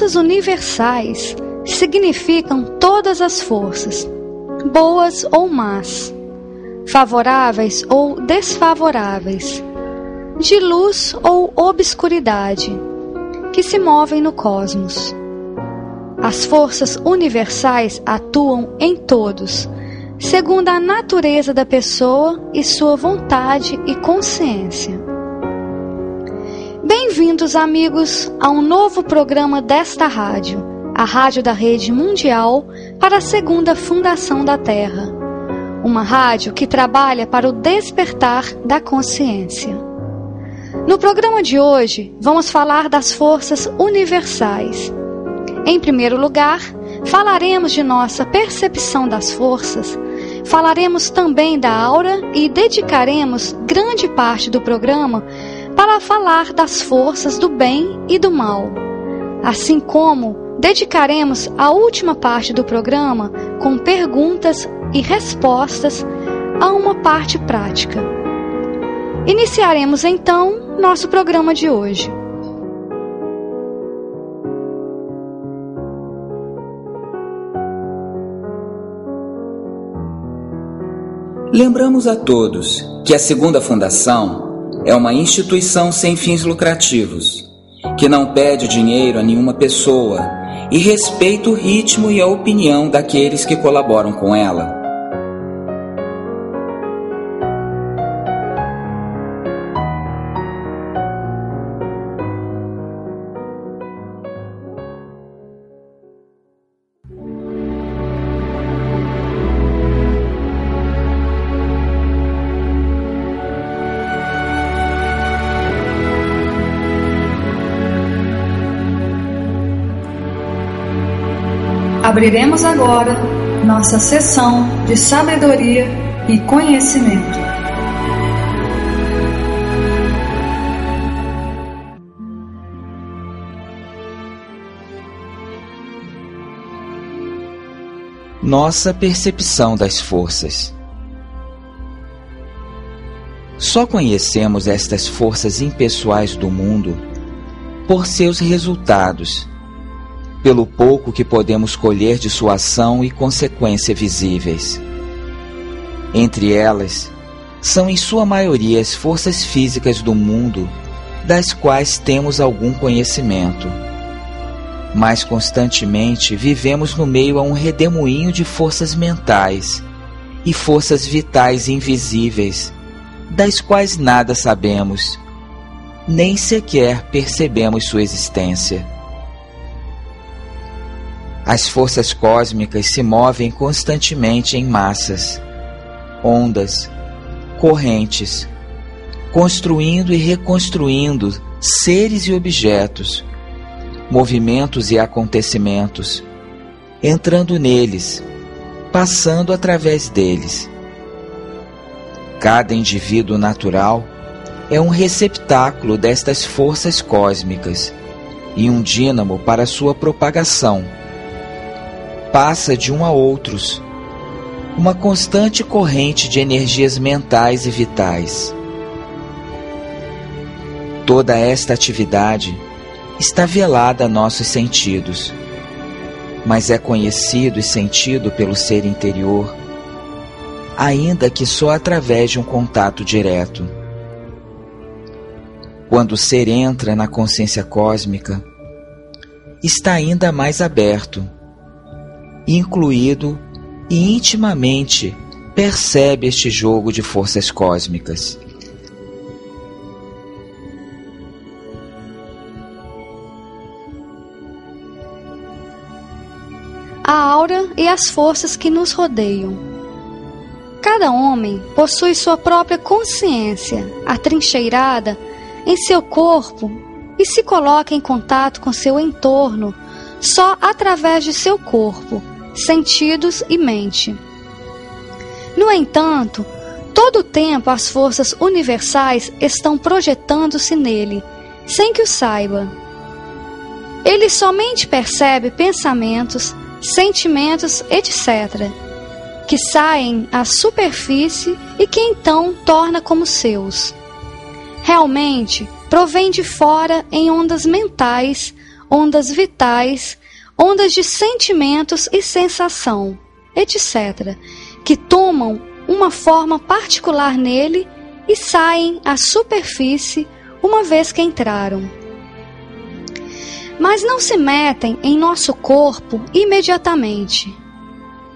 Forças universais significam todas as forças, boas ou más, favoráveis ou desfavoráveis, de luz ou obscuridade, que se movem no cosmos. As forças universais atuam em todos, segundo a natureza da pessoa e sua vontade e consciência. Bem-vindos, amigos, a um novo programa desta rádio, a Rádio da Rede Mundial para a Segunda Fundação da Terra. Uma rádio que trabalha para o despertar da consciência. No programa de hoje, vamos falar das forças universais. Em primeiro lugar, falaremos de nossa percepção das forças, falaremos também da aura e dedicaremos grande parte do programa para falar das forças do bem e do mal. Assim como dedicaremos a última parte do programa com perguntas e respostas a uma parte prática. Iniciaremos então nosso programa de hoje. Lembramos a todos que a segunda fundação é uma instituição sem fins lucrativos, que não pede dinheiro a nenhuma pessoa e respeita o ritmo e a opinião daqueles que colaboram com ela. Abriremos agora nossa sessão de sabedoria e conhecimento. Nossa percepção das forças. Só conhecemos estas forças impessoais do mundo por seus resultados pelo pouco que podemos colher de sua ação e consequência visíveis. Entre elas, são em sua maioria as forças físicas do mundo, das quais temos algum conhecimento. Mas constantemente vivemos no meio a um redemoinho de forças mentais e forças vitais invisíveis, das quais nada sabemos, nem sequer percebemos sua existência. As forças cósmicas se movem constantemente em massas, ondas, correntes, construindo e reconstruindo seres e objetos, movimentos e acontecimentos, entrando neles, passando através deles. Cada indivíduo natural é um receptáculo destas forças cósmicas e um dínamo para sua propagação. Passa de um a outros, uma constante corrente de energias mentais e vitais. Toda esta atividade está velada a nossos sentidos, mas é conhecido e sentido pelo ser interior, ainda que só através de um contato direto. Quando o ser entra na consciência cósmica, está ainda mais aberto, incluído e intimamente percebe este jogo de forças cósmicas. A aura e as forças que nos rodeiam. Cada homem possui sua própria consciência, atrincheirada em seu corpo e se coloca em contato com seu entorno só através de seu corpo, sentidos e mente. No entanto, todo o tempo as forças universais estão projetando-se nele, sem que o saiba. Ele somente percebe pensamentos, sentimentos, etc., que saem à superfície e que então torna como seus realmente provém de fora em ondas mentais, ondas vitais, ondas de sentimentos e sensação, etc., que tomam uma forma particular nele e saem à superfície uma vez que entraram. Mas não se metem em nosso corpo imediatamente.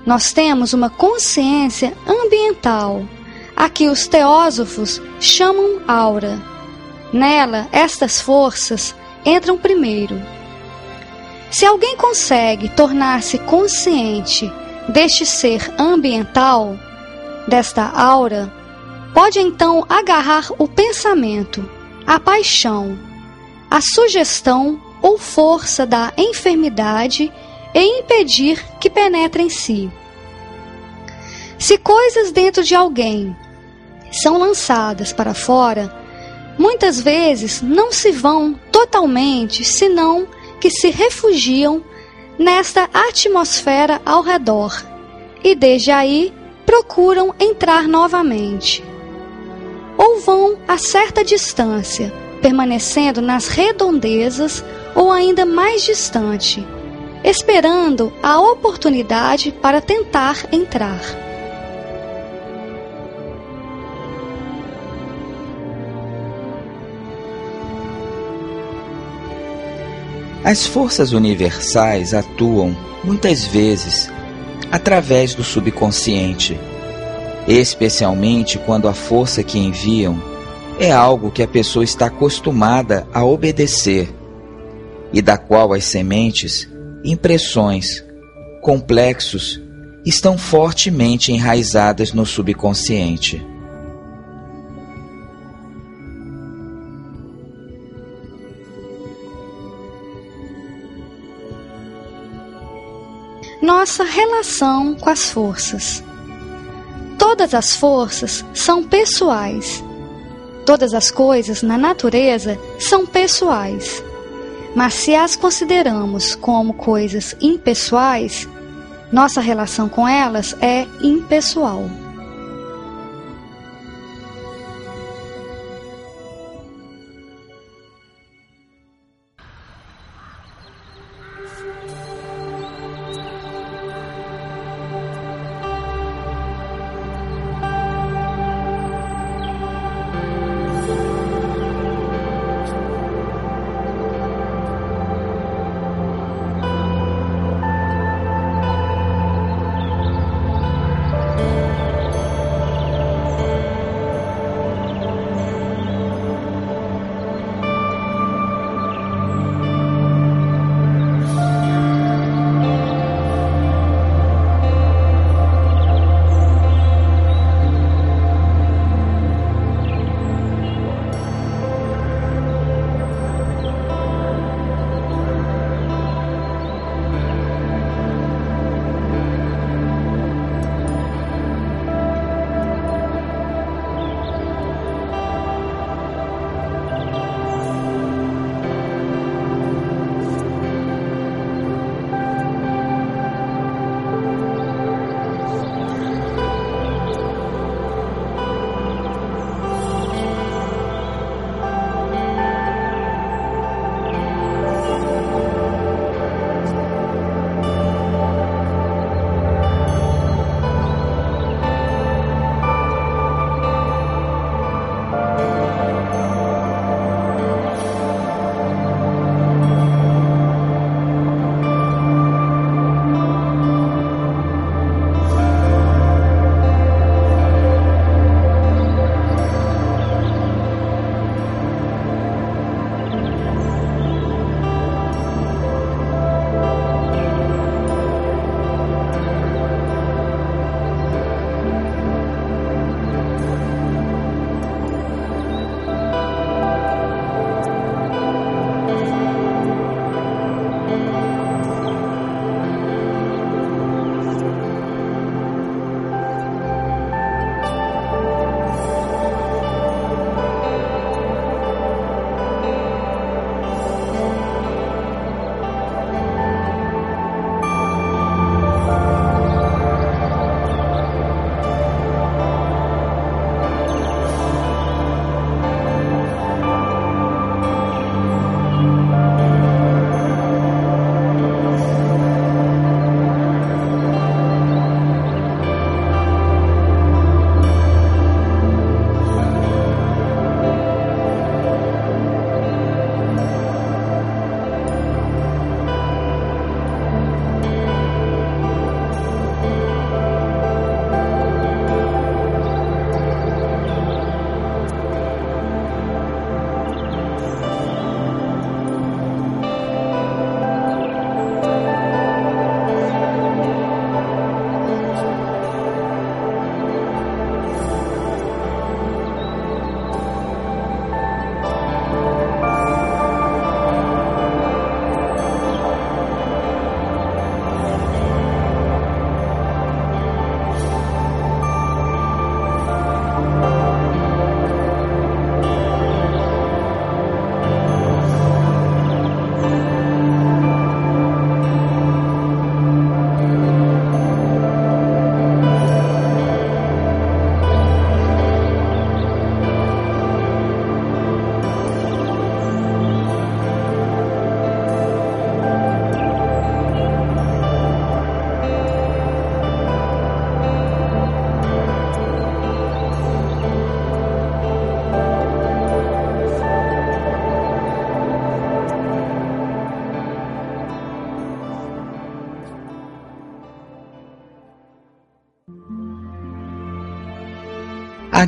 Nós temos uma consciência ambiental a que os teósofos chamam aura. Nela, estas forças entram primeiro. Se alguém consegue tornar-se consciente deste ser ambiental, desta aura, pode então agarrar o pensamento, a paixão, a sugestão ou força da enfermidade e impedir que penetre em si. Se coisas dentro de alguém são lançadas para fora, muitas vezes não se vão totalmente, senão que se refugiam nesta atmosfera ao redor e desde aí procuram entrar novamente. Ou vão a certa distância, permanecendo nas redondezas ou ainda mais distante, esperando a oportunidade para tentar entrar. As forças universais atuam, muitas vezes, através do subconsciente, especialmente quando a força que enviam é algo que a pessoa está acostumada a obedecer e da qual as sementes, impressões, complexos estão fortemente enraizadas no subconsciente. Nossa relação com as forças. Todas as forças são pessoais. Todas as coisas na natureza são pessoais. Mas se as consideramos como coisas impessoais, nossa relação com elas é impessoal.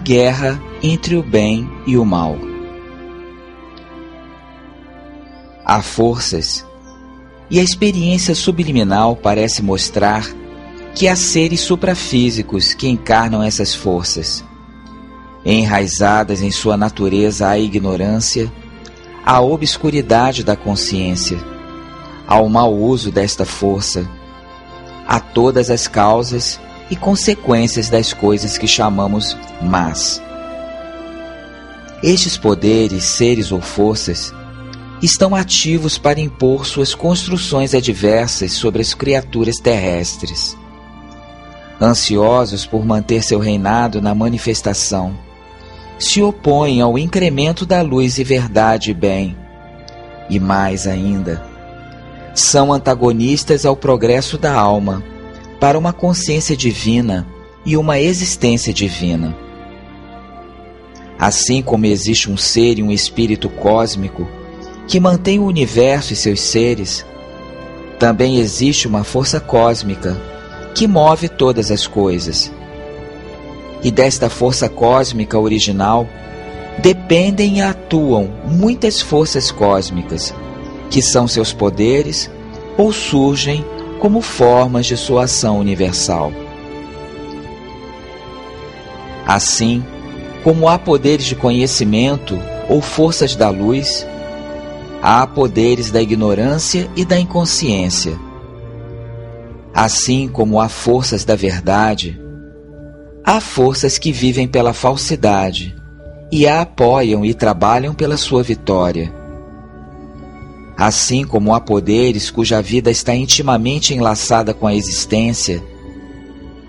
Guerra entre o bem e o mal. Há forças, e a experiência subliminal parece mostrar que há seres suprafísicos que encarnam essas forças. Enraizadas em sua natureza a ignorância, a obscuridade da consciência, ao mau uso desta força, a todas as causas e consequências das coisas que chamamos más. Estes poderes, seres ou forças estão ativos para impor suas construções adversas sobre as criaturas terrestres. Ansiosos por manter seu reinado na manifestação, se opõem ao incremento da luz e verdade e bem, e mais ainda, são antagonistas ao progresso da alma para uma consciência divina e uma existência divina. Assim como existe um ser e um espírito cósmico que mantém o universo e seus seres, também existe uma força cósmica que move todas as coisas. E desta força cósmica original dependem e atuam muitas forças cósmicas, que são seus poderes ou surgem como formas de sua ação universal. Assim, como há poderes de conhecimento ou forças da luz, há poderes da ignorância e da inconsciência. Assim como há forças da verdade, há forças que vivem pela falsidade e a apoiam e trabalham pela sua vitória. Assim como há poderes cuja vida está intimamente enlaçada com a existência,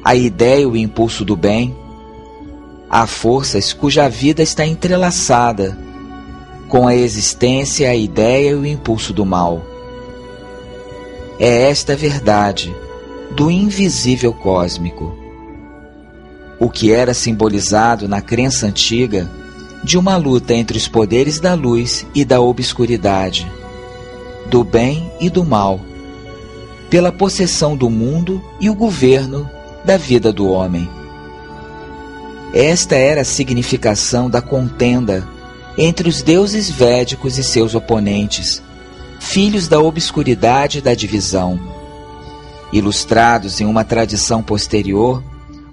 a ideia e o impulso do bem, há forças cuja vida está entrelaçada com a existência, a ideia e o impulso do mal. É esta a verdade do invisível cósmico. O que era simbolizado na crença antiga de uma luta entre os poderes da luz e da obscuridade, do bem e do mal, pela possessão do mundo e o governo da vida do homem. Esta era a significação da contenda entre os deuses védicos e seus oponentes, filhos da obscuridade e da divisão, ilustrados em uma tradição posterior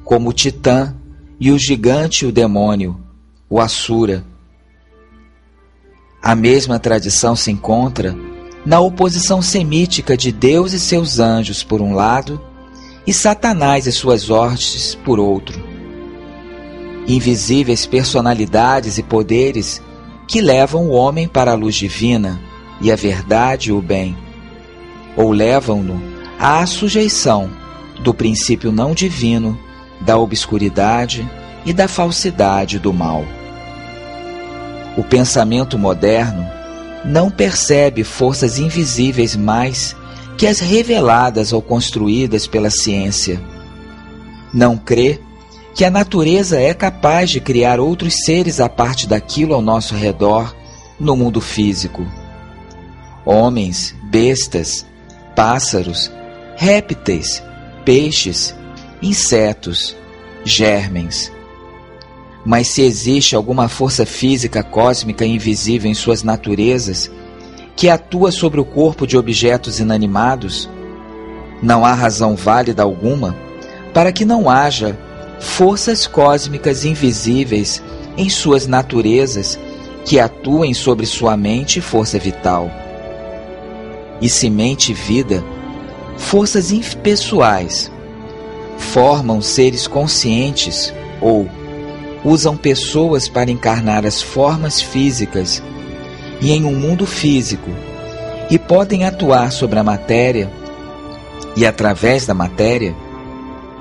como o Titã e o gigante e o demônio, o Assura. A mesma tradição se encontra na oposição semítica de Deus e seus anjos por um lado e Satanás e suas hostes por outro. Invisíveis personalidades e poderes que levam o homem para a luz divina e a verdade e o bem, ou levam-no à sujeição do princípio não divino, da obscuridade e da falsidade do mal. O pensamento moderno não percebe forças invisíveis mais que as reveladas ou construídas pela ciência. Não crê que a natureza é capaz de criar outros seres a parte daquilo ao nosso redor no mundo físico. Homens, bestas, pássaros, répteis, peixes, insetos, germens. Mas se existe alguma força física cósmica invisível em suas naturezas que atua sobre o corpo de objetos inanimados, não há razão válida alguma para que não haja forças cósmicas invisíveis em suas naturezas que atuem sobre sua mente e força vital. E se mente e vida, forças impessoais, formam seres conscientes ou usam pessoas para encarnar as formas físicas e em um mundo físico e podem atuar sobre a matéria e através da matéria,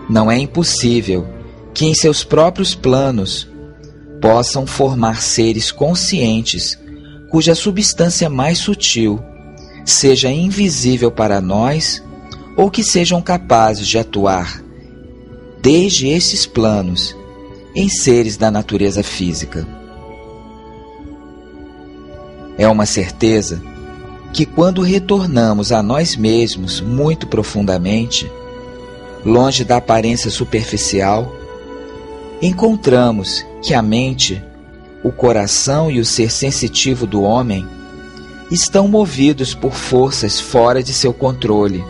não é impossível que em seus próprios planos possam formar seres conscientes cuja substância mais sutil seja invisível para nós ou que sejam capazes de atuar desde esses planos em seres da natureza física. É uma certeza que quando retornamos a nós mesmos muito profundamente, longe da aparência superficial, encontramos que a mente, o coração e o ser sensitivo do homem estão movidos por forças fora de seu controle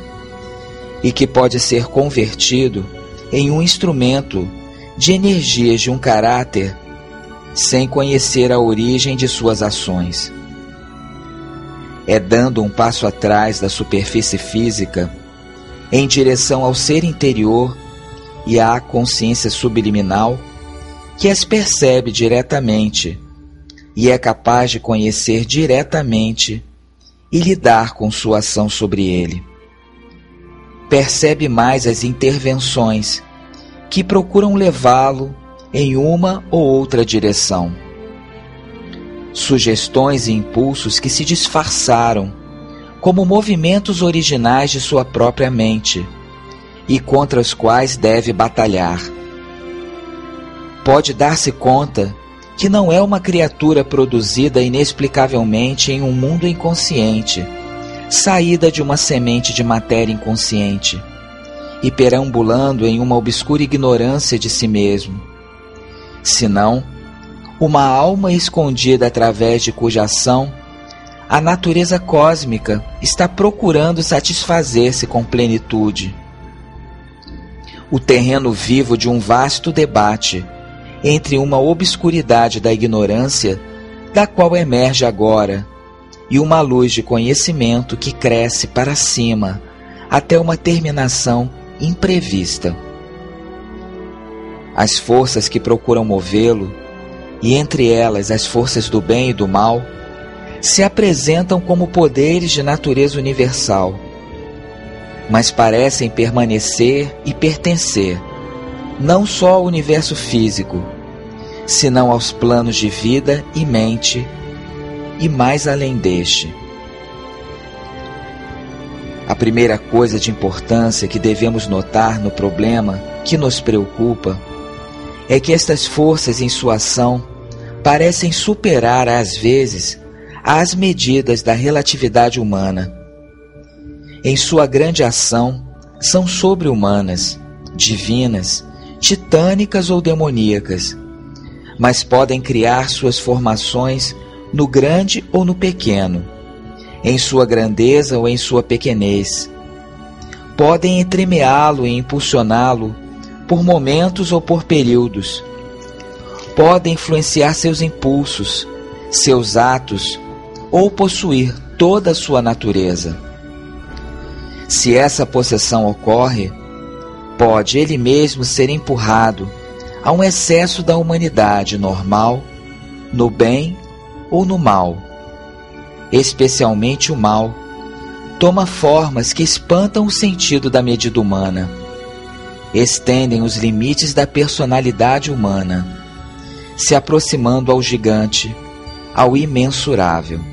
e que pode ser convertido em um instrumento de energias de um caráter sem conhecer a origem de suas ações. É dando um passo atrás da superfície física em direção ao ser interior e à consciência subliminal que as percebe diretamente e é capaz de conhecer diretamente e lidar com sua ação sobre ele. Percebe mais as intervenções que procuram levá-lo em uma ou outra direção. Sugestões e impulsos que se disfarçaram como movimentos originais de sua própria mente e contra os quais deve batalhar. Pode dar-se conta que não é uma criatura produzida inexplicavelmente em um mundo inconsciente, saída de uma semente de matéria inconsciente e perambulando em uma obscura ignorância de si mesmo. Senão, uma alma escondida através de cuja ação a natureza cósmica está procurando satisfazer-se com plenitude. O terreno vivo de um vasto debate entre uma obscuridade da ignorância, da qual emerge agora, e uma luz de conhecimento que cresce para cima até uma terminação imprevista. As forças que procuram movê-lo, e entre elas as forças do bem e do mal, se apresentam como poderes de natureza universal, mas parecem permanecer e pertencer não só ao universo físico, senão aos planos de vida e mente e mais além deste. A primeira coisa de importância que devemos notar no problema que nos preocupa é que estas forças em sua ação parecem superar às vezes as medidas da relatividade humana. Em sua grande ação, são sobre-humanas, divinas, titânicas ou demoníacas, mas podem criar suas formações no grande ou no pequeno, em sua grandeza ou em sua pequenez. Podem entremeá-lo e impulsioná-lo por momentos ou por períodos. Podem influenciar seus impulsos, seus atos ou possuir toda a sua natureza. Se essa possessão ocorre, pode ele mesmo ser empurrado a um excesso da humanidade normal, no bem ou no mal. Especialmente o mal toma formas que espantam o sentido da medida humana, estendem os limites da personalidade humana, se aproximando ao gigante, ao imensurável.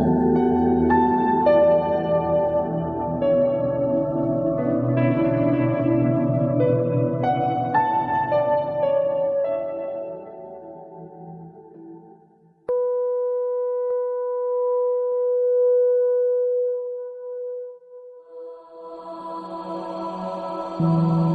Música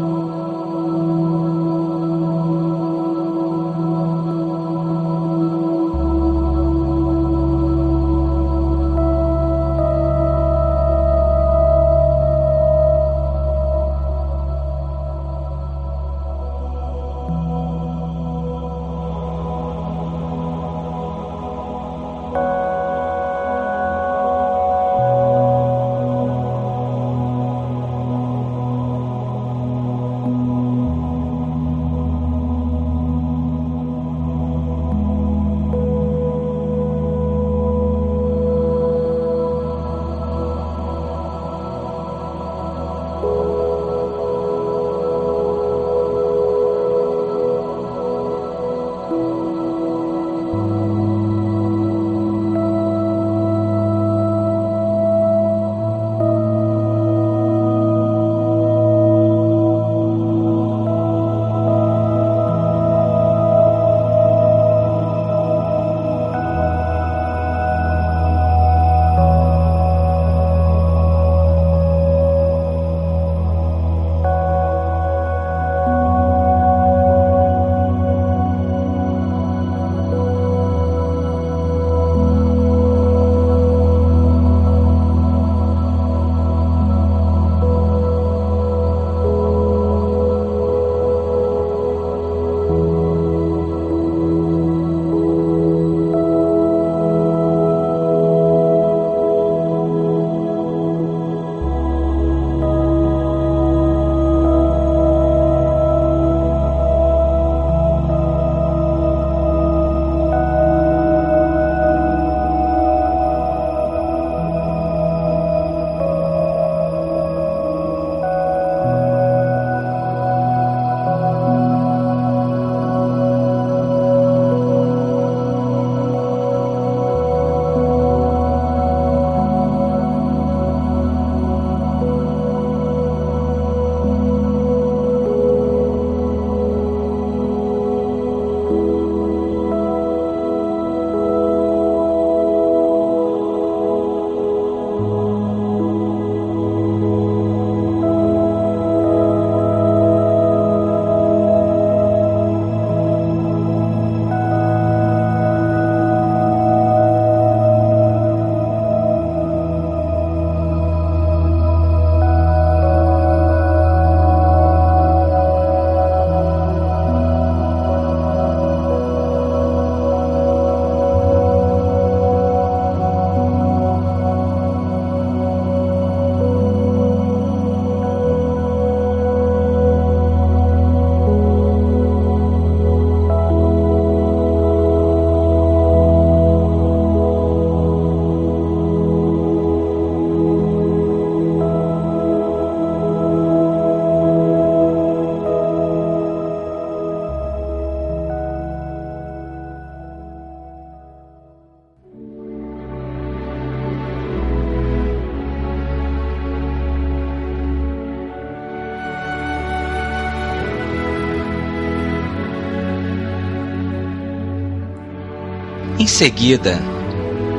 seguida,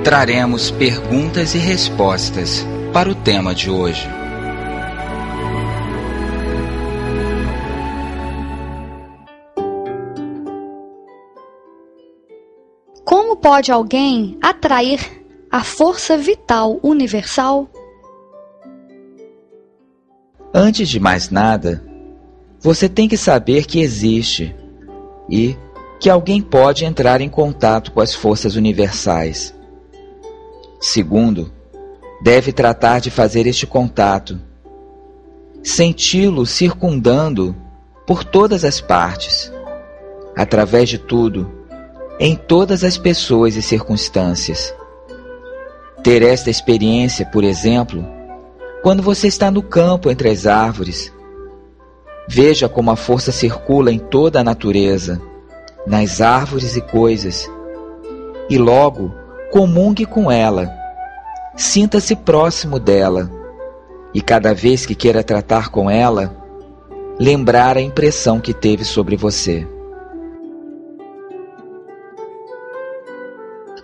traremos perguntas e respostas para o tema de hoje. Como pode alguém atrair a força vital universal? Antes de mais nada, você tem que saber que existe e que alguém pode entrar em contato com as forças universais. Segundo, deve tratar de fazer este contato, senti-lo circundando por todas as partes, através de tudo, em todas as pessoas e circunstâncias. Ter esta experiência, por exemplo, quando você está no campo entre as árvores. Veja como a força circula em toda a natureza, nas árvores e coisas, e logo comungue com ela. Sinta-se próximo dela, e cada vez que queira tratar com ela, lembrar a impressão que teve sobre você.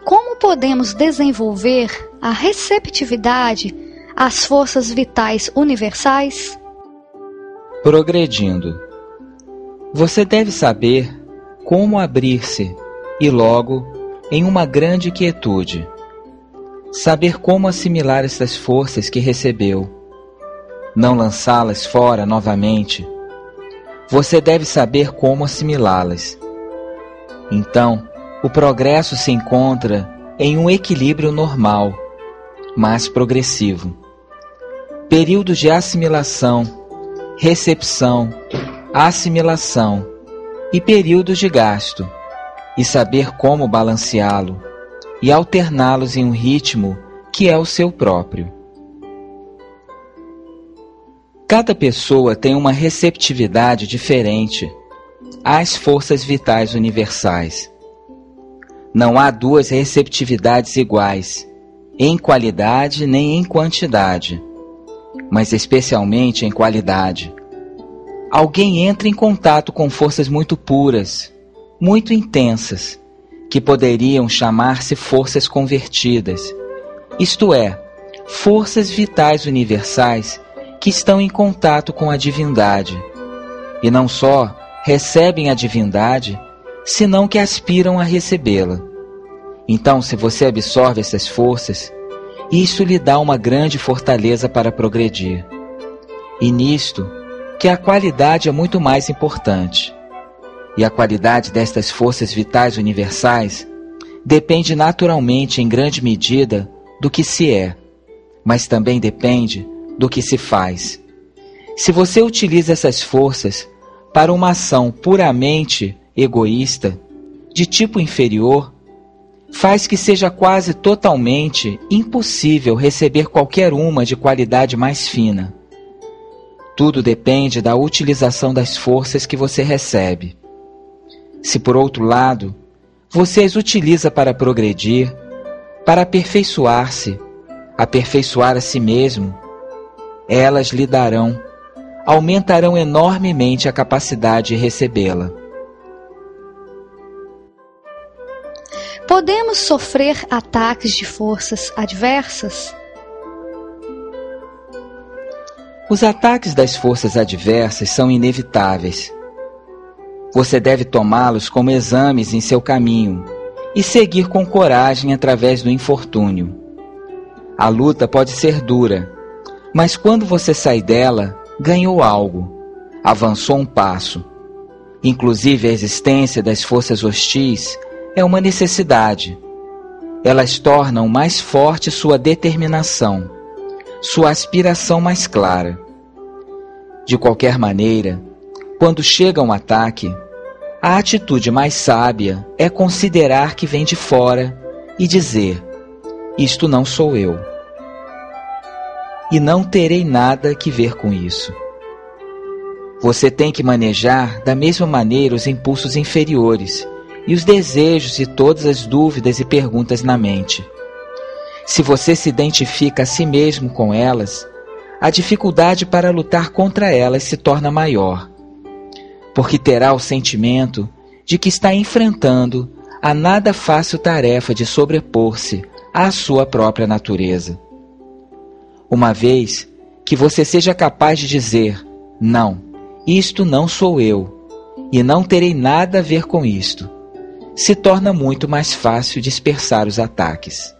Como podemos desenvolver a receptividade às forças vitais universais? Progredindo. Você deve saber como abrir-se e logo em uma grande quietude. Saber como assimilar estas forças que recebeu. Não lançá-las fora novamente. Você deve saber como assimilá-las. Então, o progresso se encontra em um equilíbrio normal, mas progressivo. Períodos de assimilação, recepção, assimilação e períodos de gasto, e saber como balanceá-lo e alterná-los em um ritmo que é o seu próprio. Cada pessoa tem uma receptividade diferente às forças vitais universais. Não há duas receptividades iguais, em qualidade nem em quantidade, mas especialmente em qualidade alguém entra em contato com forças muito puras, muito intensas, que poderiam chamar-se forças convertidas, isto é, forças vitais universais que estão em contato com a divindade. E não só recebem a divindade, senão que aspiram a recebê-la. Então, se você absorve essas forças, isso lhe dá uma grande fortaleza para progredir. E nisto, que a qualidade é muito mais importante. E a qualidade destas forças vitais universais depende naturalmente, em grande medida, do que se é, mas também depende do que se faz. Se você utiliza essas forças para uma ação puramente egoísta, de tipo inferior, faz que seja quase totalmente impossível receber qualquer uma de qualidade mais fina. Tudo depende da utilização das forças que você recebe. Se, por outro lado, você as utiliza para progredir, para aperfeiçoar-se, aperfeiçoar a si mesmo, elas lhe darão, aumentarão enormemente a capacidade de recebê-la. Podemos sofrer ataques de forças adversas? Os ataques das forças adversas são inevitáveis. Você deve tomá-los como exames em seu caminho e seguir com coragem através do infortúnio. A luta pode ser dura, mas quando você sai dela, ganhou algo, avançou um passo. Inclusive, a existência das forças hostis é uma necessidade. Elas tornam mais forte sua determinação sua aspiração mais clara. De qualquer maneira, quando chega um ataque, a atitude mais sábia é considerar que vem de fora e dizer: Isto não sou eu. E não terei nada que ver com isso. Você tem que manejar da mesma maneira os impulsos inferiores e os desejos e todas as dúvidas e perguntas na mente. Se você se identifica a si mesmo com elas, a dificuldade para lutar contra elas se torna maior, porque terá o sentimento de que está enfrentando a nada fácil tarefa de sobrepor-se à sua própria natureza. Uma vez que você seja capaz de dizer: não, isto não sou eu, e não terei nada a ver com isto, se torna muito mais fácil dispersar os ataques.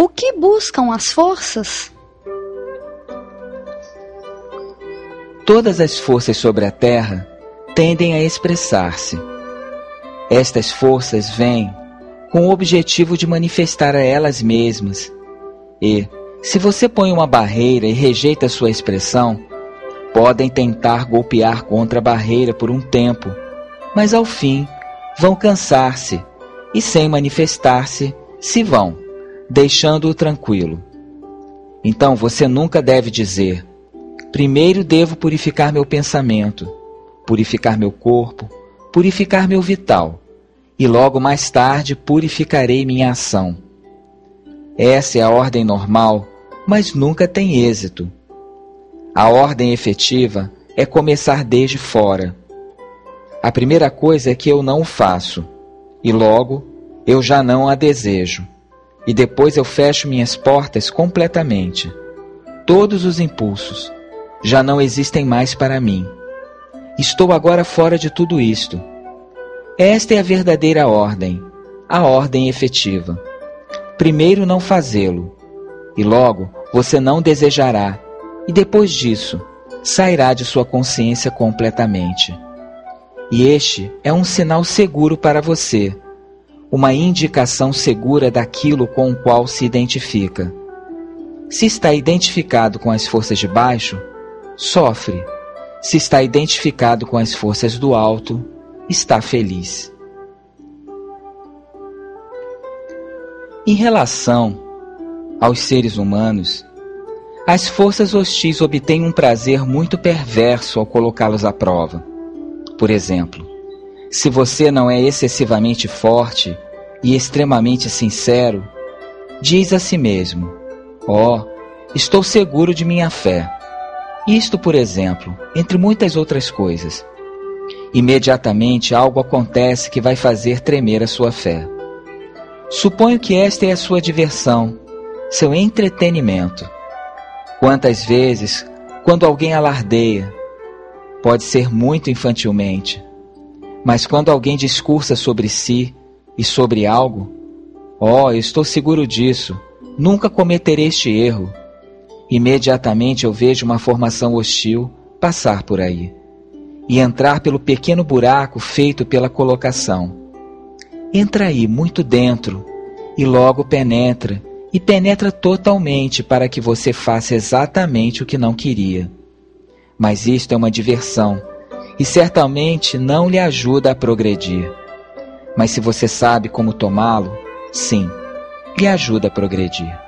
O que buscam as forças? Todas as forças sobre a Terra tendem a expressar-se. Estas forças vêm com o objetivo de manifestar a elas mesmas. E, se você põe uma barreira e rejeita sua expressão, podem tentar golpear contra a barreira por um tempo, mas ao fim vão cansar-se e, sem manifestar-se, se vão, deixando-o tranquilo. Então você nunca deve dizer: primeiro devo purificar meu pensamento, purificar meu corpo, purificar meu vital e logo mais tarde purificarei minha ação. Essa é a ordem normal, mas nunca tem êxito. A ordem efetiva é começar desde fora. A primeira coisa é que eu não faço, e logo eu já não a desejo, e depois eu fecho minhas portas completamente. Todos os impulsos já não existem mais para mim. Estou agora fora de tudo isto esta é a verdadeira ordem, a ordem efetiva. Primeiro não fazê-lo, e logo você não desejará, e depois disso sairá de sua consciência completamente. E este é um sinal seguro para você, uma indicação segura daquilo com o qual se identifica. Se está identificado com as forças de baixo, sofre. Se está identificado com as forças do alto, está feliz. Em relação aos seres humanos, as forças hostis obtêm um prazer muito perverso ao colocá-los à prova. Por exemplo, se você não é excessivamente forte e extremamente sincero, diz a si mesmo: Ó, oh, estou seguro de minha fé. Isto, por exemplo, entre muitas outras coisas imediatamente algo acontece que vai fazer tremer a sua fé. Suponho que esta é a sua diversão, seu entretenimento. Quantas vezes, quando alguém alardeia, pode ser muito infantilmente, mas quando alguém discursa sobre si e sobre algo, oh, estou seguro disso, nunca cometerei este erro. Imediatamente eu vejo uma formação hostil passar por aí e entrar pelo pequeno buraco feito pela colocação. Entra aí muito dentro e logo penetra, e penetra totalmente para que você faça exatamente o que não queria. Mas isto é uma diversão e certamente não lhe ajuda a progredir. Mas se você sabe como tomá-lo, sim, lhe ajuda a progredir.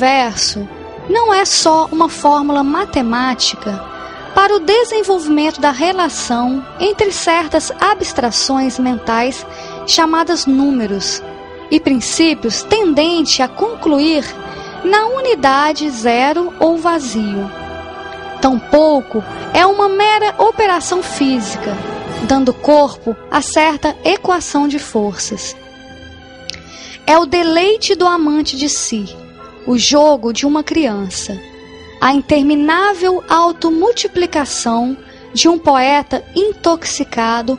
universo não é só uma fórmula matemática para o desenvolvimento da relação entre certas abstrações mentais chamadas números e princípios tendente a concluir na unidade zero ou vazio. Tampouco é uma mera operação física, dando corpo a certa equação de forças. É o deleite do amante de si, o jogo de uma criança, a interminável automultiplicação de um poeta intoxicado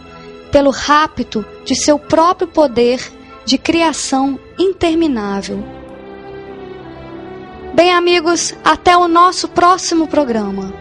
pelo rapto de seu próprio poder de criação interminável. Bem, amigos, até o nosso próximo programa.